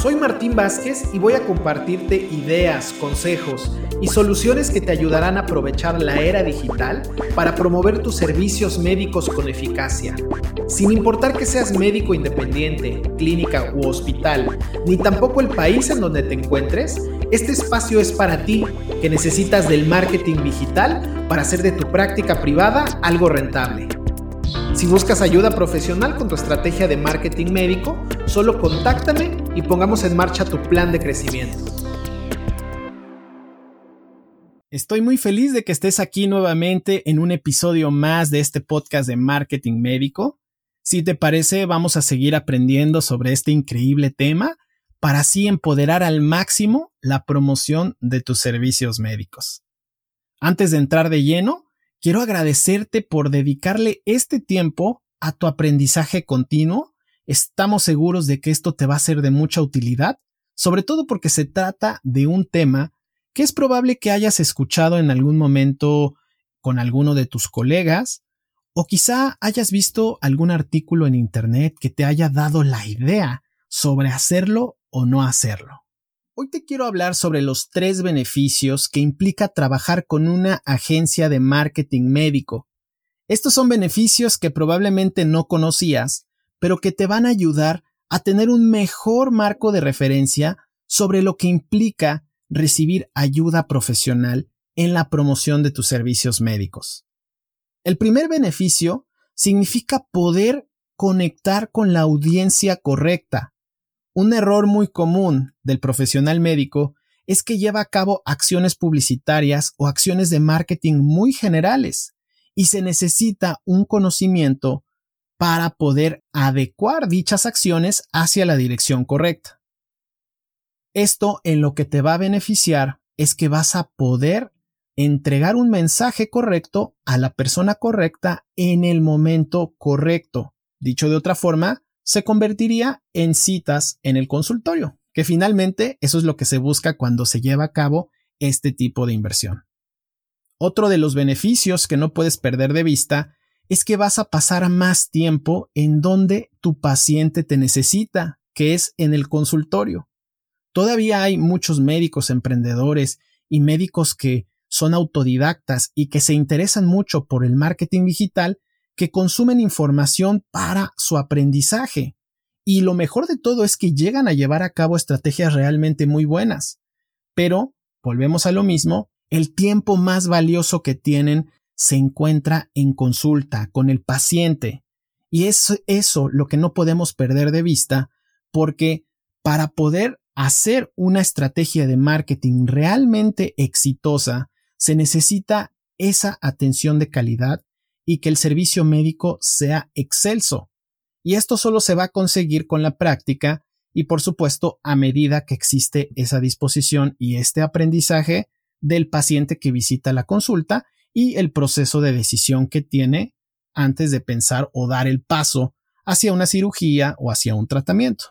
Soy Martín Vázquez y voy a compartirte ideas, consejos y soluciones que te ayudarán a aprovechar la era digital para promover tus servicios médicos con eficacia. Sin importar que seas médico independiente, clínica u hospital, ni tampoco el país en donde te encuentres, este espacio es para ti que necesitas del marketing digital para hacer de tu práctica privada algo rentable. Si buscas ayuda profesional con tu estrategia de marketing médico, solo contáctame y pongamos en marcha tu plan de crecimiento. Estoy muy feliz de que estés aquí nuevamente en un episodio más de este podcast de marketing médico. Si te parece, vamos a seguir aprendiendo sobre este increíble tema para así empoderar al máximo la promoción de tus servicios médicos. Antes de entrar de lleno, quiero agradecerte por dedicarle este tiempo a tu aprendizaje continuo. Estamos seguros de que esto te va a ser de mucha utilidad, sobre todo porque se trata de un tema que es probable que hayas escuchado en algún momento con alguno de tus colegas, o quizá hayas visto algún artículo en Internet que te haya dado la idea sobre hacerlo o no hacerlo. Hoy te quiero hablar sobre los tres beneficios que implica trabajar con una agencia de marketing médico. Estos son beneficios que probablemente no conocías, pero que te van a ayudar a tener un mejor marco de referencia sobre lo que implica recibir ayuda profesional en la promoción de tus servicios médicos. El primer beneficio significa poder conectar con la audiencia correcta, un error muy común del profesional médico es que lleva a cabo acciones publicitarias o acciones de marketing muy generales y se necesita un conocimiento para poder adecuar dichas acciones hacia la dirección correcta. Esto en lo que te va a beneficiar es que vas a poder entregar un mensaje correcto a la persona correcta en el momento correcto. Dicho de otra forma, se convertiría en citas en el consultorio, que finalmente eso es lo que se busca cuando se lleva a cabo este tipo de inversión. Otro de los beneficios que no puedes perder de vista es que vas a pasar más tiempo en donde tu paciente te necesita, que es en el consultorio. Todavía hay muchos médicos emprendedores y médicos que son autodidactas y que se interesan mucho por el marketing digital que consumen información para su aprendizaje. Y lo mejor de todo es que llegan a llevar a cabo estrategias realmente muy buenas. Pero, volvemos a lo mismo, el tiempo más valioso que tienen se encuentra en consulta con el paciente. Y es eso lo que no podemos perder de vista porque para poder hacer una estrategia de marketing realmente exitosa, se necesita esa atención de calidad y que el servicio médico sea excelso. Y esto solo se va a conseguir con la práctica y por supuesto a medida que existe esa disposición y este aprendizaje del paciente que visita la consulta y el proceso de decisión que tiene antes de pensar o dar el paso hacia una cirugía o hacia un tratamiento.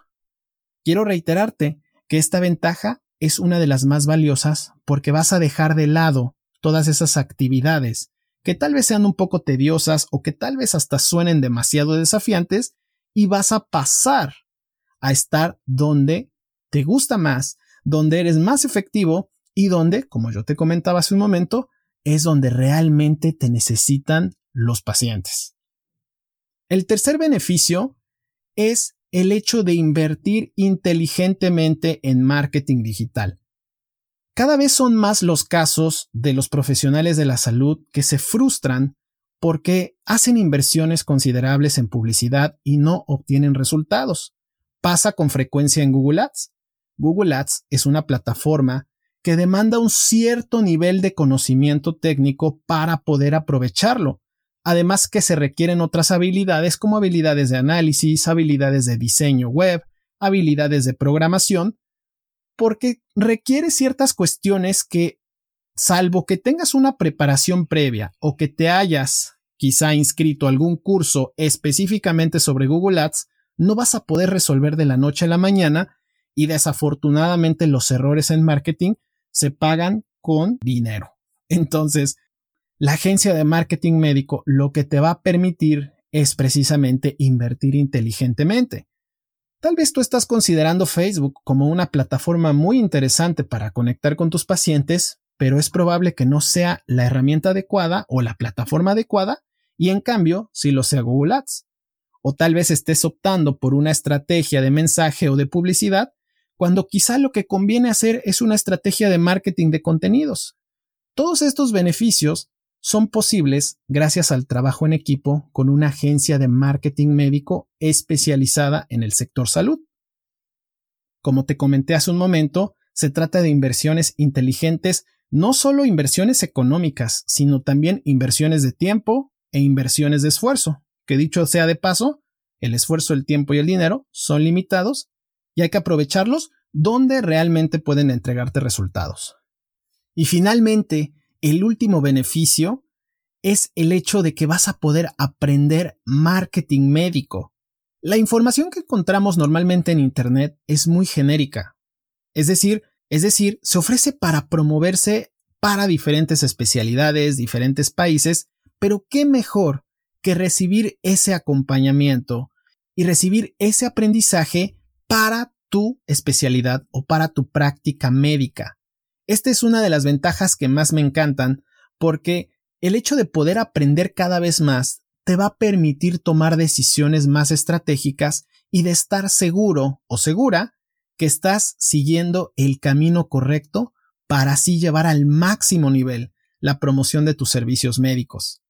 Quiero reiterarte que esta ventaja es una de las más valiosas porque vas a dejar de lado todas esas actividades que tal vez sean un poco tediosas o que tal vez hasta suenen demasiado desafiantes y vas a pasar a estar donde te gusta más, donde eres más efectivo y donde, como yo te comentaba hace un momento, es donde realmente te necesitan los pacientes. El tercer beneficio es el hecho de invertir inteligentemente en marketing digital. Cada vez son más los casos de los profesionales de la salud que se frustran porque hacen inversiones considerables en publicidad y no obtienen resultados. Pasa con frecuencia en Google Ads. Google Ads es una plataforma que demanda un cierto nivel de conocimiento técnico para poder aprovecharlo. Además que se requieren otras habilidades como habilidades de análisis, habilidades de diseño web, habilidades de programación, porque requiere ciertas cuestiones que, salvo que tengas una preparación previa o que te hayas quizá inscrito a algún curso específicamente sobre Google Ads, no vas a poder resolver de la noche a la mañana y desafortunadamente los errores en marketing se pagan con dinero. Entonces, la agencia de marketing médico lo que te va a permitir es precisamente invertir inteligentemente. Tal vez tú estás considerando Facebook como una plataforma muy interesante para conectar con tus pacientes, pero es probable que no sea la herramienta adecuada o la plataforma adecuada, y en cambio, si lo sea Google Ads. O tal vez estés optando por una estrategia de mensaje o de publicidad, cuando quizá lo que conviene hacer es una estrategia de marketing de contenidos. Todos estos beneficios son posibles gracias al trabajo en equipo con una agencia de marketing médico especializada en el sector salud. Como te comenté hace un momento, se trata de inversiones inteligentes, no solo inversiones económicas, sino también inversiones de tiempo e inversiones de esfuerzo, que dicho sea de paso, el esfuerzo, el tiempo y el dinero son limitados y hay que aprovecharlos donde realmente pueden entregarte resultados. Y finalmente, el último beneficio es el hecho de que vas a poder aprender marketing médico. La información que encontramos normalmente en Internet es muy genérica. Es decir, es decir, se ofrece para promoverse para diferentes especialidades, diferentes países, pero qué mejor que recibir ese acompañamiento y recibir ese aprendizaje para tu especialidad o para tu práctica médica. Esta es una de las ventajas que más me encantan porque el hecho de poder aprender cada vez más te va a permitir tomar decisiones más estratégicas y de estar seguro o segura que estás siguiendo el camino correcto para así llevar al máximo nivel la promoción de tus servicios médicos.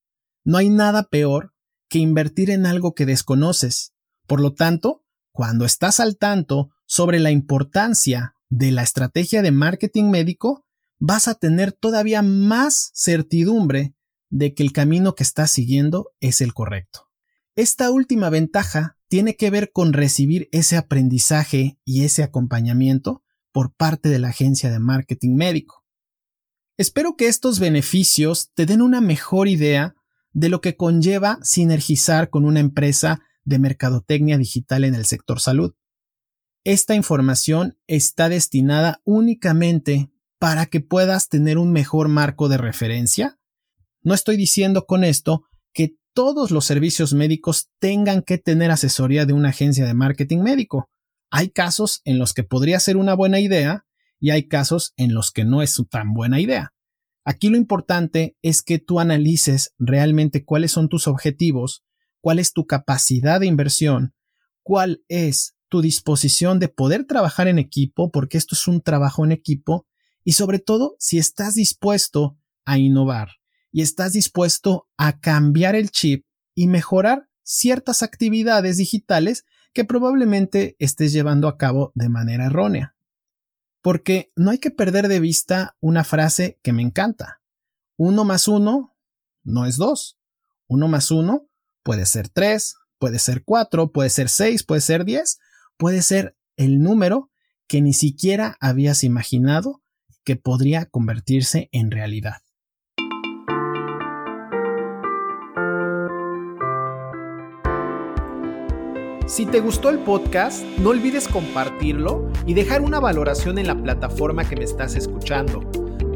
No hay nada peor que invertir en algo que desconoces. Por lo tanto, cuando estás al tanto sobre la importancia de la estrategia de marketing médico, vas a tener todavía más certidumbre de que el camino que estás siguiendo es el correcto. Esta última ventaja tiene que ver con recibir ese aprendizaje y ese acompañamiento por parte de la agencia de marketing médico. Espero que estos beneficios te den una mejor idea de lo que conlleva sinergizar con una empresa de mercadotecnia digital en el sector salud. Esta información está destinada únicamente para que puedas tener un mejor marco de referencia. No estoy diciendo con esto que todos los servicios médicos tengan que tener asesoría de una agencia de marketing médico. Hay casos en los que podría ser una buena idea y hay casos en los que no es tan buena idea. Aquí lo importante es que tú analices realmente cuáles son tus objetivos, cuál es tu capacidad de inversión, cuál es tu disposición de poder trabajar en equipo, porque esto es un trabajo en equipo, y sobre todo si estás dispuesto a innovar y estás dispuesto a cambiar el chip y mejorar ciertas actividades digitales que probablemente estés llevando a cabo de manera errónea. Porque no hay que perder de vista una frase que me encanta. Uno más uno no es dos. Uno más uno puede ser tres, puede ser cuatro, puede ser seis, puede ser diez, puede ser el número que ni siquiera habías imaginado que podría convertirse en realidad. Si te gustó el podcast, no olvides compartirlo y dejar una valoración en la plataforma que me estás escuchando.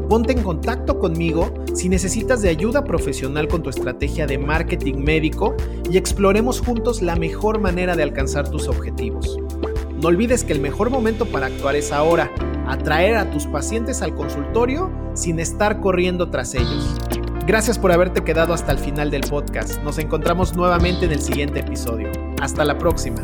Ponte en contacto conmigo si necesitas de ayuda profesional con tu estrategia de marketing médico y exploremos juntos la mejor manera de alcanzar tus objetivos. No olvides que el mejor momento para actuar es ahora, atraer a tus pacientes al consultorio sin estar corriendo tras ellos. Gracias por haberte quedado hasta el final del podcast. Nos encontramos nuevamente en el siguiente episodio. Hasta la próxima.